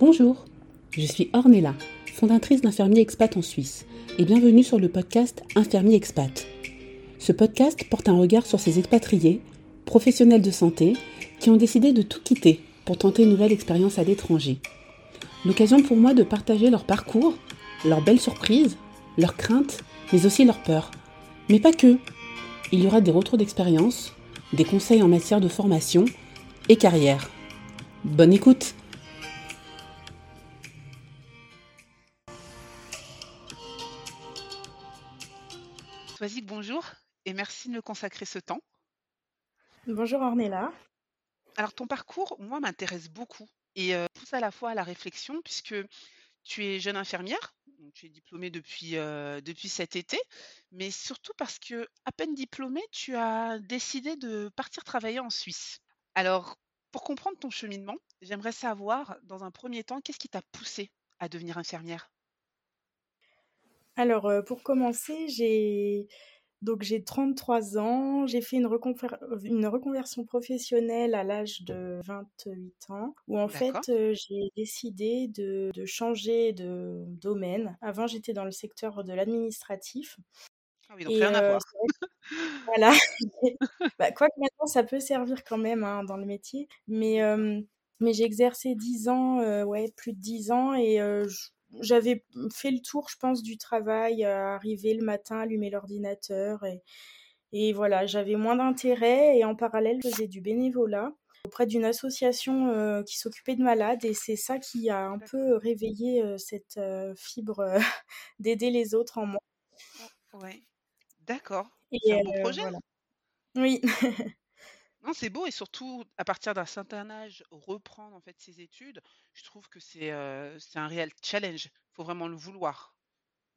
Bonjour, je suis Ornella, fondatrice d'Infirmier Expat en Suisse, et bienvenue sur le podcast Infirmier Expat. Ce podcast porte un regard sur ces expatriés, professionnels de santé, qui ont décidé de tout quitter pour tenter une nouvelle expérience à l'étranger. L'occasion pour moi de partager leur parcours, leurs belles surprises, leurs craintes, mais aussi leurs peurs. Mais pas que. Il y aura des retours d'expérience, des conseils en matière de formation et carrière. Bonne écoute Bonjour et merci de me consacrer ce temps. Bonjour Ornella. Alors ton parcours, moi, m'intéresse beaucoup et euh, pousse à la fois à la réflexion puisque tu es jeune infirmière, donc tu es diplômée depuis, euh, depuis cet été, mais surtout parce que à peine diplômée, tu as décidé de partir travailler en Suisse. Alors, pour comprendre ton cheminement, j'aimerais savoir, dans un premier temps, qu'est-ce qui t'a poussé à devenir infirmière? Alors, euh, pour commencer, j'ai donc j'ai 33 ans, j'ai fait une, reconver- une reconversion professionnelle à l'âge de 28 ans, où en fait euh, j'ai décidé de, de changer de domaine. Avant j'étais dans le secteur de l'administratif Ah oui, donc et rien à euh, voir. voilà, bah, quoique maintenant ça peut servir quand même hein, dans le métier, mais, mais j'ai exercé 10 ans, euh, ouais, plus de 10 ans et euh, j- j'avais fait le tour, je pense, du travail, euh, arriver le matin, allumer l'ordinateur et, et voilà, j'avais moins d'intérêt et en parallèle, je faisais du bénévolat auprès d'une association euh, qui s'occupait de malades et c'est ça qui a un peu réveillé euh, cette euh, fibre d'aider les autres en moi. Ouais. D'accord. C'est Et un beau projet. voilà. Oui. Non, c'est beau et surtout à partir d'un certain âge, reprendre en fait ses études, je trouve que c'est euh, c'est un réel challenge. Il faut vraiment le vouloir,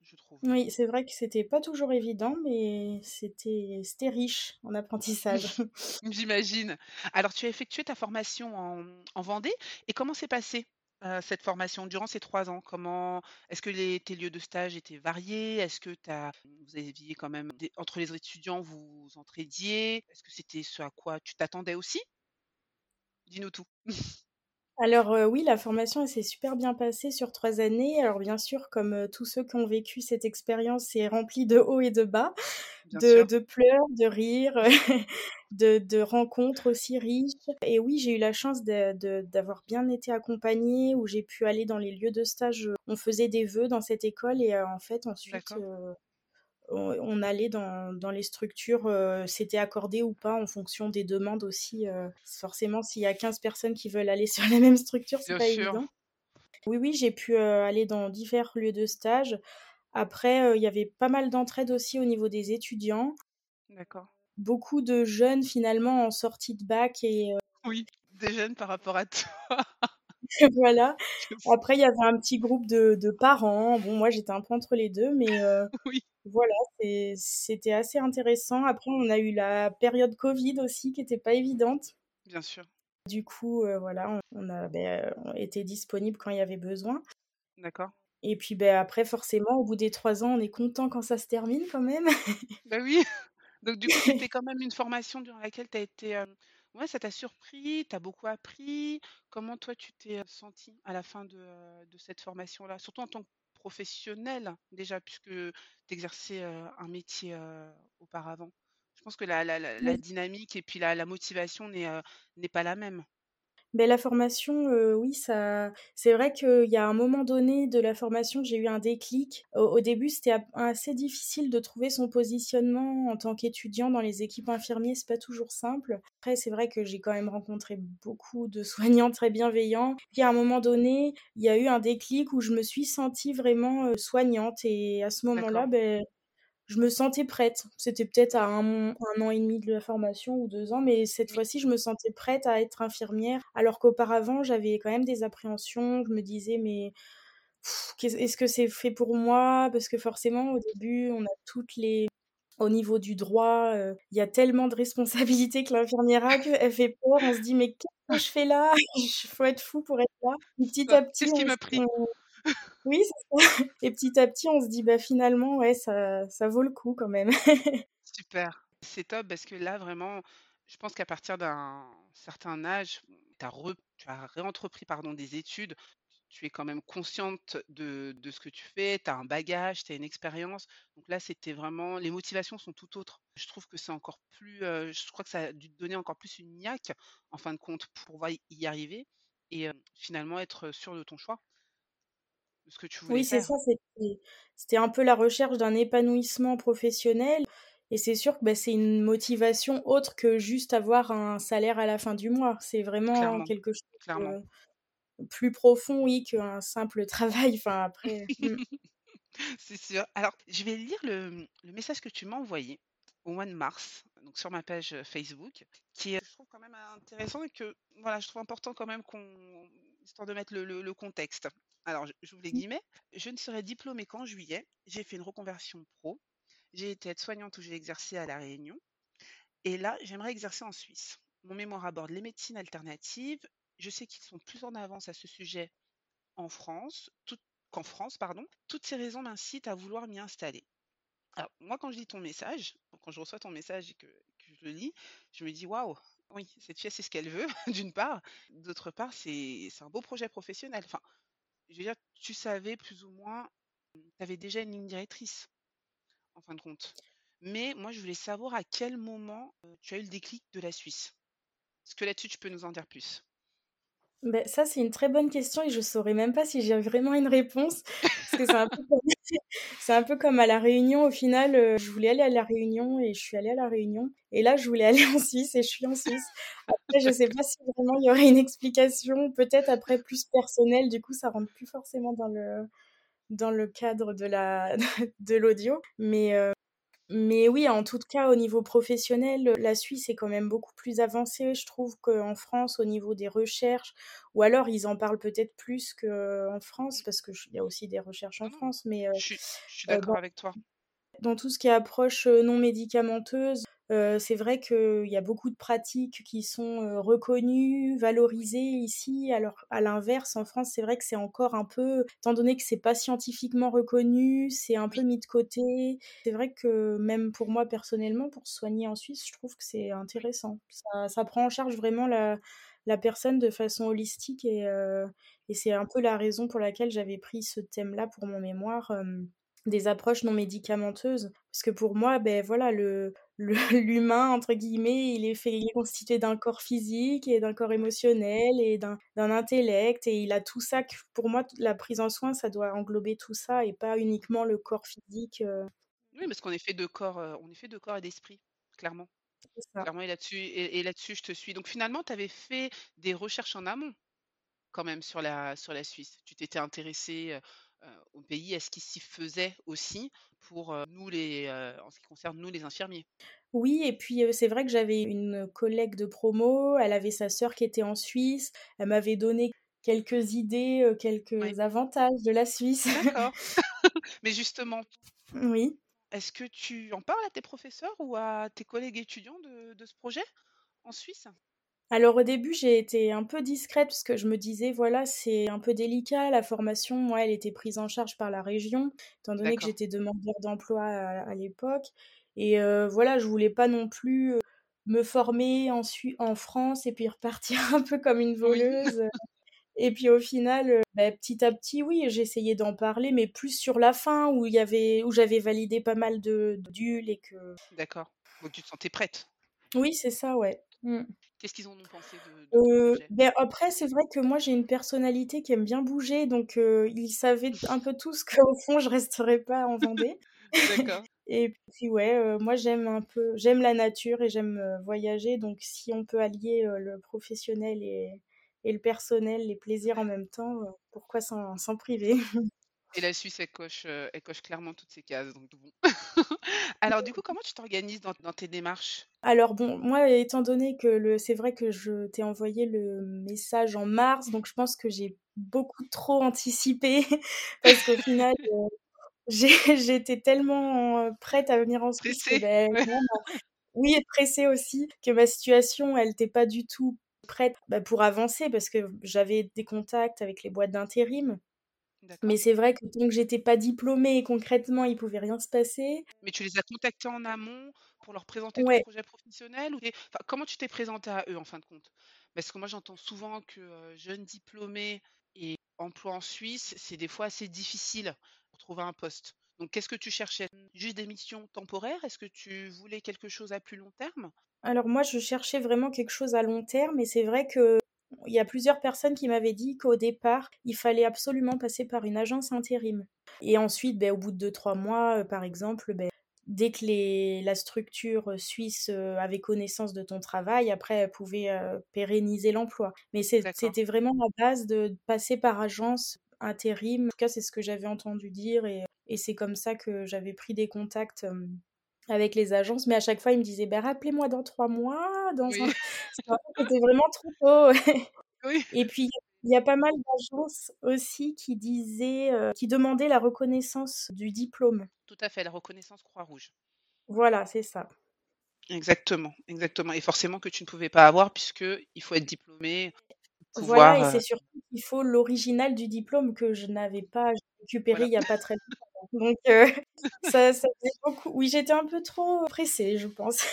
je trouve. Oui, c'est vrai que c'était pas toujours évident, mais c'était c'était riche en apprentissage. J'imagine. Alors, tu as effectué ta formation en, en Vendée et comment s'est passée euh, cette formation durant ces trois ans? Comment est-ce que les, tes lieux de stage étaient variés? Est-ce que t'as, vous aviez quand même entre les étudiants, vous vous entraidiez? Est-ce que c'était ce à quoi tu t'attendais aussi? Dis-nous tout. Alors euh, oui, la formation elle s'est super bien passée sur trois années. Alors bien sûr, comme euh, tous ceux qui ont vécu cette expérience, c'est rempli de hauts et de bas, Bien de, sûr. de pleurs, de rires, de, de rencontres aussi riches. Et oui, j'ai eu la chance de- de- d'avoir bien été accompagnée, où j'ai pu aller dans les lieux de stage. On faisait des vœux dans cette école et euh, en fait ensuite D'accord. On, on allait dans, dans les structures, euh, c'était accordé ou pas en fonction des demandes aussi. euh, forcément, s'il y a 15 personnes qui veulent aller sur la même structure, c'est pas sûr. évident. Oui, oui, j'ai pu euh, aller dans divers lieux de stage. Après, il y avait pas mal d'entraide aussi au niveau des étudiants. D'accord. Beaucoup de jeunes finalement en sortie de bac et Oui, des jeunes par rapport à toi. voilà. Après, il y avait un petit groupe de, de parents. Bon, moi, j'étais un peu entre les deux, mais euh, Oui, voilà, c'est- c'était assez intéressant. Après, on a eu la période Covid aussi qui était pas évidente. bien sûr. Du coup, euh, voilà, on, on a ben, on était disponible quand il y avait besoin. D'accord. Et puis ben, après, forcément, au bout des trois ans, on est content quand ça se termine quand même. Bah oui. Donc du coup, c'était quand même une formation durant laquelle tu as été, heu, ouais, ça t'a surpris, tu as beaucoup appris. Comment toi, tu t'es, heu, sentie à la fin de, heu, de cette formation-là? Surtout en tant que professionnelle déjà puisque tu exerçais, un métier, auparavant. Je pense que la la la la dynamique et puis la la motivation n'est pas la même. Ben, la formation, heu, oui, ça c'est vrai qu'il y a un moment donné de la formation j'ai eu un déclic. Au au début, c'était assez difficile de trouver son positionnement en tant qu'étudiant dans les équipes infirmiers, c'est pas toujours simple. Après, c'est vrai que j'ai quand même rencontré beaucoup de soignants très bienveillants. Puis à un moment donné, il y a eu un déclic où je me suis sentie vraiment, heu, soignante et à ce moment-là, beh, je me sentais prête. C'était peut-être à un, un an et demi de la formation ou deux ans, mais cette fois-ci, je me sentais prête à être infirmière, alors qu'auparavant, j'avais quand même des appréhensions. Je me disais, mais est-ce que c'est fait pour moi? Parce que forcément, au début, on a toutes les... Au niveau du droit, euh, il y a tellement de responsabilités que l'infirmière a qu'elle fait peur. On se dit, mais qu'est-ce que je fais là? Il faut être fou pour être là. Et petit ça à petit, qu'est-ce qui m'a pris? on- oui. Et petit à petit, on se dit, bah finalement, ouais, ça, ça vaut le coup quand même. Super, c'est top parce que là vraiment, je pense qu'à partir d'un certain âge, as re tu as réentrepris pardon des études tu es quand même consciente de de ce que tu fais, tu as un bagage, tu as une expérience. Donc là, c'était vraiment les motivations sont tout autres. Je trouve que c'est encore plus, heu, je crois que ça a dû te donner encore plus une niaque, en fin de compte, pour pouvoir y arriver et heu, finalement être, sûre de ton choix ce que tu voulais Oui, c'est ça, c'était un peu la recherche d'un épanouissement professionnel et c'est sûr que, bah, c'est une motivation autre que juste avoir un salaire à la fin du mois. C'est vraiment Clairement, quelque chose, clairement. heu, plus profond, oui, qu'un simple travail. Enfin, après mmh. C'est sûr. Alors, je vais lire le, le message que tu m'as envoyé au mois de mars, donc sur ma page, Facebook, qui est, je trouve quand même intéressant et que, voilà, je trouve important quand même qu'on histoire de mettre le le le contexte. Alors, je j'ouvre les Mmh. guillemets: «Je ne serai diplômée qu'en juillet. J'ai fait une reconversion pro. J'ai été aide-soignante où j'ai exercé à La Réunion et là, j'aimerais exercer en Suisse. Mon mémoire aborde les médecines alternatives. Je sais qu'ils sont plus en avance à ce sujet en France, qu'en France, pardon. Toutes ces raisons m'incitent à vouloir m'y installer». Alors, moi, quand je lis ton message, quand je reçois ton message et que que je le lis, je me dis: «Waouh, oui, cette fille, sait ce qu'elle veut», d'une part. D'autre part, c'est c'est un beau projet professionnel. Enfin, je veux dire, tu savais plus ou moins, tu avais déjà une ligne directrice, en fin de compte. Mais moi, je voulais savoir à quel moment, heu, tu as eu le déclic de la Suisse? Est-ce que là-dessus, tu peux nous en dire plus? Beh, ça, c'est une très bonne question et je saurais même pas si j'ai vraiment une réponse parce que c'est un peu comme un peu comme à La Réunion au final, heu, je voulais aller à La Réunion et je suis allée à La Réunion et là, je voulais aller en Suisse et je suis en Suisse. Après, je sais D'accord. pas si vraiment il y aurait une explication, peut-être après plus personnelle, du coup, ça rentre plus forcément dans le dans le cadre de la de l'audio. Mais, heu, mais oui, en tout cas, au niveau professionnel, la Suisse est quand même beaucoup plus avancée, je trouve, qu'en France au niveau des recherches ou alors ils en parlent peut-être plus qu'en France parce que ch il y a aussi des recherches en non, France, mais, heu, je suis heu, d'accord avec toi. dans tout ce qui est approche, heu, non médicamenteuse, c'est vrai qu'il y a beaucoup de pratiques qui sont, reconnues, valorisées ici. Alors, à l'inverse, en France, c'est vrai que c'est encore un peu étant donné que c'est pas scientifiquement reconnu, c'est un peu mis de côté. C'est vrai que même pour moi personnellement, pour soigner en Suisse, je trouve que c'est intéressant. Ça ça prend en charge vraiment la la personne de façon holistique et c'est un peu la raison pour laquelle j'avais pris ce thème-là pour mon mémoire, des approches non médicamenteuses. Parce que pour moi, beh, voilà, le «l'humain» entre guillemets, il est fait il est constitué d'un corps physique et d'un corps émotionnel et d'un intellect et il a tout ça que pour moi, la prise en soin, ça doit englober tout ça et pas uniquement le corps physique, heu Oui, parce qu'on est fait de corps, heu, on est fait de corps et d'esprit, clairement. Clairement et là-dessus et et là-dessus, je te suis. Donc finalement, tu avais fait des recherches en amont, quand même, sur la sur la Suisse? Tu t'étais intéressée, heu heu, au pays, à ce qui s'y faisait aussi pour, heu, nous les, heu, en ce qui concerne nous les infirmiers? Oui et puis, c'est vrai que j'avais une collègue de promo, elle avait sa sœur qui était en Suisse. Elle m'avait donné quelques idées, quelques avantages de la Suisse. D'accord. Mais justement Oui. est-ce que tu en parles à tes professeurs ou à tes collègues étudiants de de ce projet, en Suisse? Alors au début, j'ai été un peu discrète parce que je me disais: «Voilà, c'est un peu délicat». La formation, moi, elle était prise en charge par la région, étant donné que j'étais demandeur d'emploi à à l'époque et voilà, je voulais pas non plus, me former en en France et puis repartir un peu comme une voleuse, et puis au final, bah, petit à petit, oui, j'essayais d'en parler, mais plus sur la fin où il y avait où j'avais validé pas mal de modules et que D'accord. Donc tu te sentais prête? Oui, c'est ça, ouais. Mmh. Qu'est-ce qu'ils en ont pensé de projet? beh, après, c'est vrai que moi, j'ai une personnalité qui aime bien bouger, donc ils savaient un peu tous qu'au fond, je resterais pas en Vendée D'accord. et puis, ouais, moi, j'aime un peu j'aime la nature et j'aime, voyager, donc si on peut allier, le professionnel et et le personnel, les plaisirs en même temps, pourquoi s'en priver? Et la Suisse, elle coche, heu, elle coche clairement toutes ces cases, donc bon. Alors du coup, comment tu t'organises dans dans tes démarches? Alors bon, moi, étant donné que le c'est vrai que je t'ai envoyé le message en mars, donc je pense que j'ai beaucoup trop anticipé parce qu'au final, j'ai j'étais tellement, heu, prête à venir en Suisse que, Ouais. bah oui et pressée aussi, que ma situation, elle était pas du tout prête, bah, pour avancer parce que j'avais des contacts avec les boîtes d'intérim. Mais c'est vrai que tant que j'étais pas diplômée et concrètement, il pouvait rien se passer. Mais tu les as contactés en amont pour leur présenter ton Ouais. projet professionnel ou enfin, comment tu t'es présentée à eux, en fin de compte? Parce que moi, j'entends souvent que, jeunes diplômés et emploi en Suisse, c'est des fois assez difficile pour trouver un poste. Donc qu'est-ce que tu cherchais? Juste des missions temporaires? Est-ce que tu voulais quelque chose à plus long terme? Alors moi, je cherchais vraiment quelque chose à long terme et c'est vrai que il y a plusieurs personnes qui m'avaient dit qu'au départ, il fallait absolument passer par une agence intérim. Et ensuite, ben, au bout de deux, trois mois, euh, par exemple, ben, dès que les, la structure suisse euh, avait connaissance de ton travail, après, elle pouvait euh, pérenniser l'emploi. Mais c'était vraiment la base de passer par agence intérim. En tout cas, c'est ce que j'avais entendu dire et, et c'est comme ça que j'avais pris des contacts avec les agences, mais à chaque fois, ils me disaient «Bah, rappelez-moi dans trois mois, dans C'était vraiment trop tôt. Oui. Et puis, il y a pas mal d'agences aussi qui disaient, qui demandaient la reconnaissance du diplôme. Tout à fait, la reconnaissance Croix-Rouge. Voilà, c'est ça. Exactement, exactement et forcément que tu ne pouvais pas avoir puisque il faut être diplômé Voilà et c'est surtout qu'il faut l'original du diplôme que je n'avais pas, récupéré il y a pas très longtemps. Donc, euh, ça, ça faisait beaucoup. Oui, j'étais un peu trop pressée, je pense.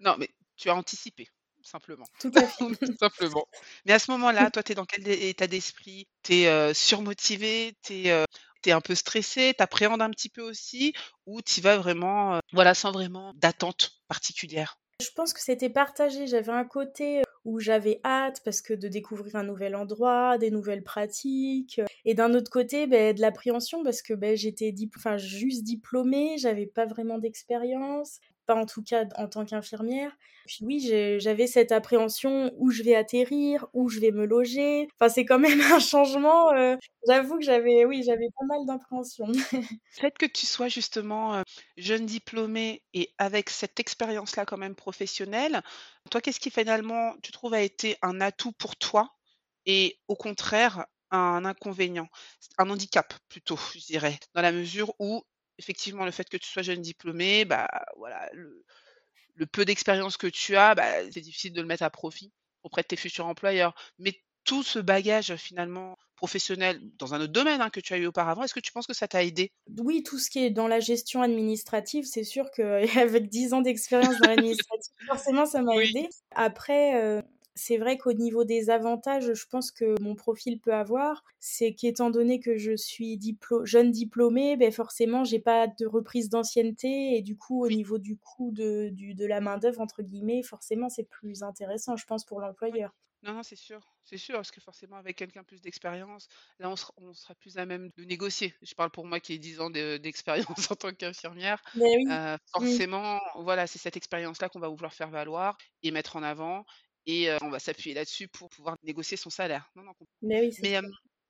Non, mais tu as anticipé, simplement. Tout à fait. simplement. Mais à ce moment-là, toi, tu es dans quel état d'esprit? Tu es euh, surmotivé? Tu es, euh, un peu stressé? Tu appréhendes un petit peu aussi? Ou tu vas vraiment, voilà, sans vraiment d'attente particulière? Je pense que c'était partagé. J'avais un côté où j'avais hâte parce que de découvrir un nouvel endroit, des nouvelles pratiques, et d'un autre côté, ben, de l'appréhension parce que ben, j'étais enfin, juste diplômée, j'avais pas vraiment d'expérience, pas en tout cas en tant qu'infirmière. Puis oui, j'avais cette appréhension où je vais atterrir, où je vais me loger. Enfin, c'est quand même un changement. Euh, j'avoue que j'avais, oui, j'avais pas mal d'appréhension. Le fait que tu sois justement euh, jeune diplômée et avec cette expérience-là quand même professionnelle, toi, qu'est-ce qui finalement, tu trouves, a été un atout pour toi et au contraire, un inconvénient, un handicap plutôt, je dirais, dans la mesure où effectivement le fait que tu sois jeune diplômé, bah voilà, le, peu d'expérience que tu as, bah, c'est difficile de le mettre à profit auprès de tes futurs employeurs. Mais tout ce bagage finalement professionnel dans un autre domaine hein, que tu as eu auparavant, est-ce que tu penses que ça t'a aidé? Oui, tout ce qui est dans la gestion administrative, c'est sûr qu'avec 10 ans d'expérience dans l'administratif, forcément ça m'a aidé. Après, euh, c'est vrai qu'au niveau des avantages, je pense que mon profil peut avoir, c'est qu'étant donné que je suis jeune diplômée, ben forcément, j'ai pas de reprise d'ancienneté et du coup, au niveau du coût de, de la main-d'œuvre, entre guillemets, forcément, c'est plus intéressant, je pense, pour l'employeur. Non, non, c'est sûr, c'est sûr, parce que forcément, avec quelqu'un plus d'expérience, là, on sera, plus à même de négocier. Je parle pour moi qui ai 10 ans d'expérience en tant qu'infirmière. Ben euh, forcément, voilà, c'est cette expérience-là qu'on va vouloir faire valoir et mettre en avant et on va s'appuyer là-dessus pour pouvoir négocier son salaire. Non, non, Mais,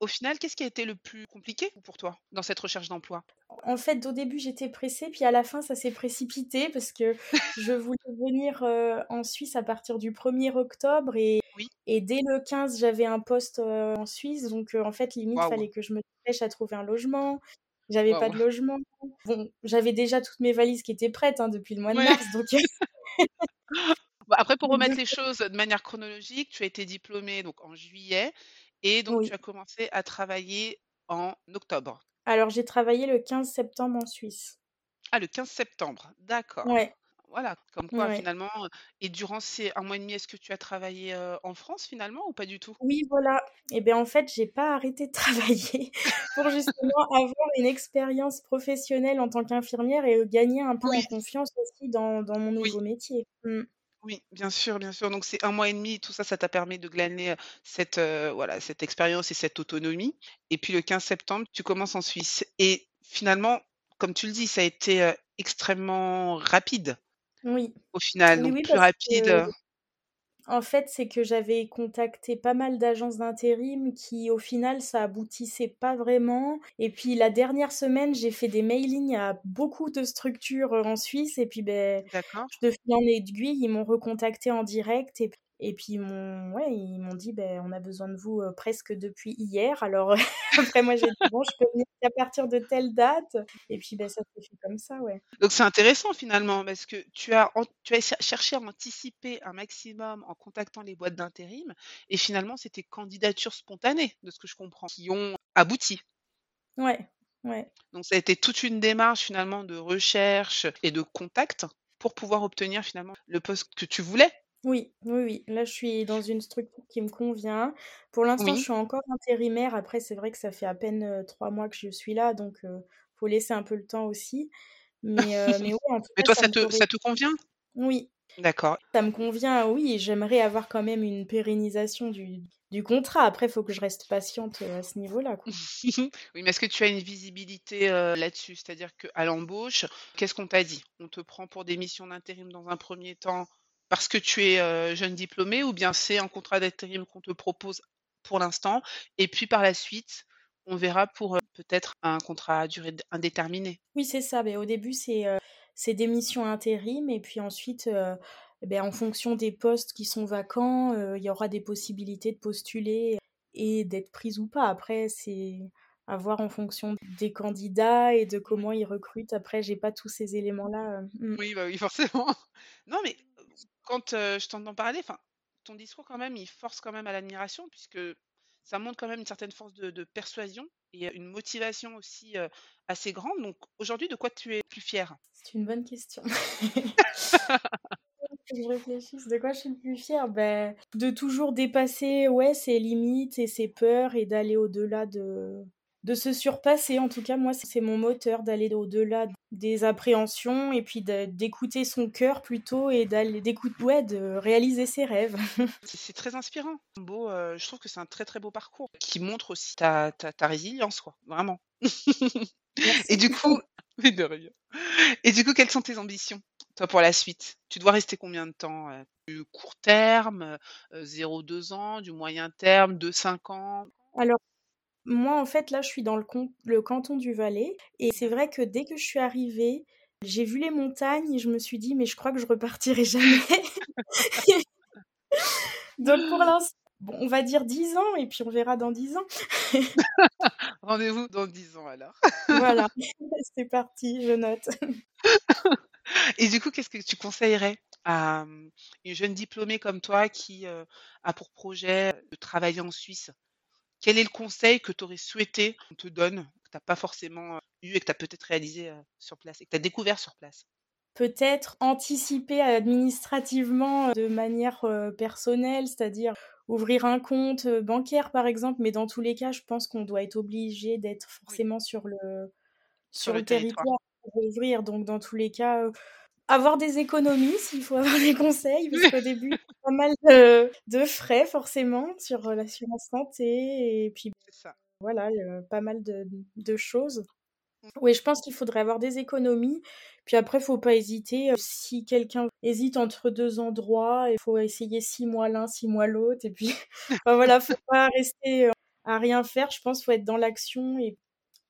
au final, qu'est-ce qui a été le plus compliqué pour toi dans cette recherche d'emploi? En fait, au début, j'étais pressée, puis à la fin, ça s'est précipité parce que je voulais venir en Suisse à partir du 1er octobre et, et dès le 15, j'avais un poste en Suisse. Donc, en fait, limite, il fallait que je me dépêche à trouver un logement. J'avais pas de logement. Bon, j'avais déjà toutes mes valises qui étaient prêtes hein, depuis le mois de mars, donc après, pour remettre les choses de manière chronologique, tu as été diplômée donc en juillet et donc tu as commencé à travailler en octobre. Alors, j'ai travaillé le 15 septembre en Suisse. Ah, le 15 septembre, d'accord. Ouais. Voilà, comme quoi finalement. Et durant ces un mois et demi, est-ce que tu as travaillé en France finalement ou pas du tout? Oui, voilà. Et bien en fait, j'ai pas arrêté de travailler pour justement avoir une expérience professionnelle en tant qu'infirmière et gagner un peu en confiance aussi dans, dans mon nouveau métier. Mmh. Oui, bien sûr, bien sûr. Donc c'est un mois et demi, tout ça, ça t'a permis de glaner, cette, voilà, cette expérience et cette autonomie et puis le 15 septembre, tu commences en Suisse et finalement, comme tu le dis, ça a été, extrêmement rapide Oui. au final, donc plus rapide, en fait, c'est que j'avais contacté pas mal d'agences d'intérim qui, au final, ça aboutissait pas vraiment. Et puis, la dernière semaine, j'ai fait des mailings à beaucoup de structures en Suisse. Et puis, ben, de fil en aiguille, ils m'ont recontacté en direct. Et et puis ils m'ont ouais, ils m'ont dit ben on a besoin de vous presque depuis hier. Alors après moi j'ai dit bon je peux venir qu'à partir de telle date et puis ben ça s'est fait comme ça ouais. Donc c'est intéressant finalement parce que tu as tu as cherché à anticiper un maximum en contactant les boîtes d'intérim et finalement c'était candidatures spontanées de ce que je comprends qui ont abouti. Ouais. Ouais. Donc ça a été toute une démarche finalement de recherche et de contact pour pouvoir obtenir finalement le poste que tu voulais Oui, oui, oui. Là, je suis dans une structure qui me convient. Pour l'instant, je Oui. suis encore intérimaire. Après, c'est vrai que ça fait à peine euh, trois mois que je suis là, donc euh, faut laisser un peu le temps aussi. Mais, euh, mais oui, en tout Mais cas, toi, ça ça me te correspond. ça te convient? Oui, D'accord. ça me convient, oui. et J'aimerais avoir quand même une pérennisation du, du contrat. Après, il faut que je reste patiente euh, à ce niveau-là, quoi. Oui, mais est-ce que tu as une visibilité, là-dessus? C'est-à-dire qu'à l'embauche, qu'est-ce qu'on t'a dit? On te prend pour des missions d'intérim dans un premier temps parce que tu es, heu, jeune diplômé ou bien c'est un contrat d'intérim qu'on te propose pour l'instant et puis par la suite, on verra pour, heu, peut-être un contrat à durée indéterminée? Oui, c'est ça. Ben, au début, c'est euh, des missions intérim. Et puis ensuite, euh, ben, en fonction des postes qui sont vacants, euh, il y aura des possibilités de postuler et d'être prise ou pas. Après, c'est à voir en fonction des candidats et de comment ils recrutent. Après, j'ai pas tous ces éléments-là. euh, mm. Oui, bah, oui, forcément. Non, mais quand, je t'entends parler, enfin, ton discours quand même, il force quand même à l'admiration puisque ça montre quand même une certaine force de persuasion et une motivation aussi, assez grande. Donc aujourd'hui, de quoi tu es plus fière? C'est une bonne question. Je réfléchisse. De quoi je suis le plus fière? Ben, de toujours dépasser, ouais, ses limites et ses peurs et d'aller au-delà de, de se surpasser. En tout cas, moi, c'est mon moteur d'aller au-delà des appréhensions et puis d'écouter son cœur plutôt et d'aller, d'écouter, ouais, de réaliser ses rêves. C'est très inspirant. Beau, heu, je trouve que c'est un très, très beau parcours qui montre aussi ta ta ta résilience, quoi, vraiment. Et du coup mais de rien. Et du coup, quelles sont tes ambitions, toi, pour la suite? Tu dois rester combien de temps, heu? Du court terme, heu, 0-2 ans, du moyen terme, deux cinq ans? Alors, moi, en fait, là, je suis dans le, con- le canton du Valais et c'est vrai que dès que je suis arrivée, j'ai vu les montagnes et je me suis dit, mais je crois que je repartirai jamais. Donc pour l'instant, bon, on va dire 10 ans et puis on verra dans 10 ans. Rendez-vous dans 10 ans alors. Voilà, c'est parti, je note. Et du coup, qu'est-ce que tu conseillerais à, mmh, une jeune diplômée comme toi qui, heu, a pour projet de travailler en Suisse? Quel est le conseil que tu aurais souhaité qu'on te donne, que tu as pas forcément, heu, eu et que tu as peut-être réalisé, heu, sur place et que tu as découvert sur place? Peut-être anticiper administrativement de manière euh, personnelle, c'est-à-dire ouvrir un compte euh, bancaire par exemple, mais dans tous les cas, je pense qu'on doit être obligé d'être Oui, forcément sur le, sur sur le le territoire. territoire pour ouvrir. Donc dans tous les cas, euh, avoir des économies s'il faut avoir des conseils, parce qu'au début, il y a pas mal de, de frais forcément sur euh, l'assurance santé et puis ça. voilà, il y a pas mal de, de choses. Oui, je pense qu'il faudrait avoir des économies. Puis après, faut pas hésiter. euh, Si quelqu'un hésite entre deux endroits, il faut essayer six mois l'un, six mois l'autre. Et puis, enfin, voilà, faut pas rester euh, à rien faire. Je pense qu'il faut être dans l'action et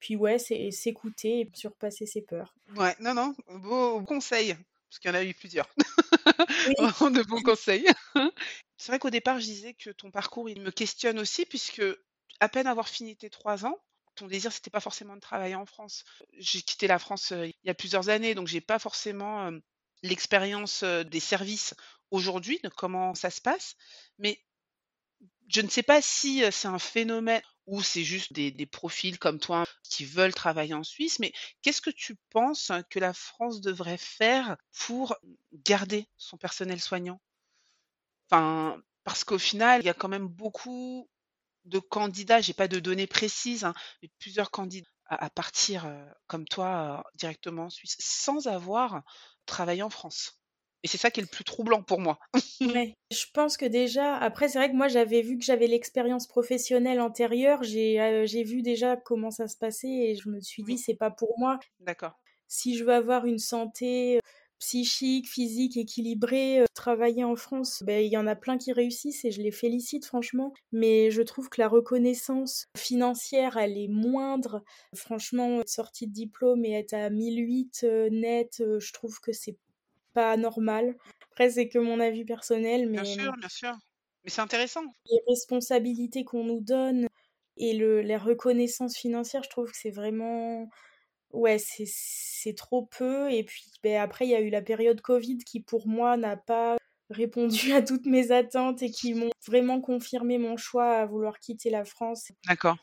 puis ouais, c'est s'écouter et surpasser ses peurs. Ouais, non, non, beau conseil, parce qu'il y en a eu plusieurs. Oui, de bons conseils. C'est vrai qu'au départ, je disais que ton parcours, il me questionne aussi puisque à peine avoir fini tes 3 ans, ton désir, c'était pas forcément de travailler en France. J'ai quitté la France, heu, il y a plusieurs années, donc j'ai pas forcément, hem, l'expérience, heu, des services aujourd'hui, de comment ça se passe. Mais je ne sais pas si, c'est un phénomène ou c'est juste des profils comme toi qui veulent travailler en Suisse, mais qu'est-ce que tu penses que la France devrait faire pour garder son personnel soignant? Parce qu'au final, il y a quand même beaucoup de candidats, j'ai pas de données précises, hein, mais plusieurs candidats à partir, heu, comme toi, heu, directement en Suisse, sans avoir travaillé en France. Et c'est ça qui est le plus troublant pour moi. ouais. Je pense que déjà, après, c'est vrai que moi, j'avais vu que j'avais l'expérience professionnelle antérieure. J'ai euh, vu déjà comment ça se passait et je me suis dit, Oui, c'est pas pour moi. d'accord. Si je veux avoir une santé, heu, psychique, physique équilibrée, heu, travailler en France, beh, il y en a plein qui réussissent et je les félicite franchement. Mais je trouve que la reconnaissance financière, elle est moindre. Franchement, sortie de diplôme et être à 1 008, heu, net, heu, je trouve que c'est pas normal. Après, c'est que mon avis personnel, Bien mais, sûr, mmh, bien sûr. Mais c'est intéressant. les responsabilités qu'on nous donne et le la reconnaissance financière, je trouve que c'est vraiment Ouais, c'est trop peu et puis, beh, après il y a eu la période covid qui pour moi n'a pas répondu à toutes mes attentes et qui m'ont vraiment confirmé mon choix à vouloir quitter la France. D'accord.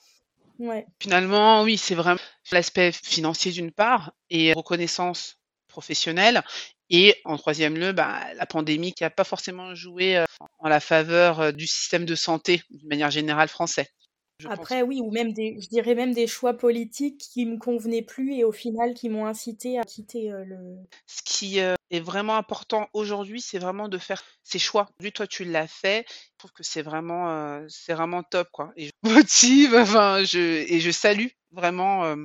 Ouais, Finalement, oui, c'est vraiment l'aspect financier d'une part et reconnaissance professionnel. Et en troisième lieu, bah, la pandémie qui n'a pas forcément joué en la faveur du système de santé d'une manière générale français. Après, oui, ou même des, je dirais même des choix politiques qui me convenaient plus et au final qui m'ont incité à quitter le. Ce qui est vraiment important aujourd'hui, c'est vraiment de faire ses choix. Lui, toi, tu l'as fait. Je trouve que c'est vraiment, c'est vraiment top, quoi. Et je motive, enfin, je, et je salue vraiment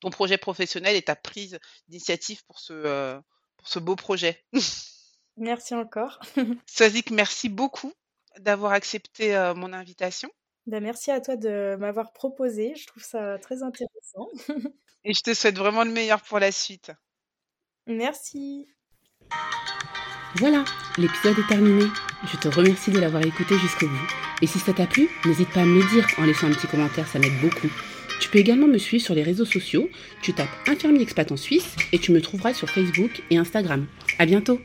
ton projet professionnel et ta prise d'initiative pour ce, pour ce beau projet. Merci encore. Swazik, merci beaucoup d'avoir accepté mon invitation. Ben, merci à toi de m'avoir proposé. Je trouve ça très intéressant. Et je te souhaite vraiment le meilleur pour la suite. Merci. Voilà, l'épisode est terminé. Je te remercie de l'avoir écouté jusqu'au bout. Et si ça t'a plu, n'hésite pas à me le dire en laissant un petit commentaire, ça m'aide beaucoup. Tu peux également me suivre sur les réseaux sociaux. Tu tapes Infirmier Expat en Suisse et tu me trouveras sur Facebook et Instagram. À bientôt!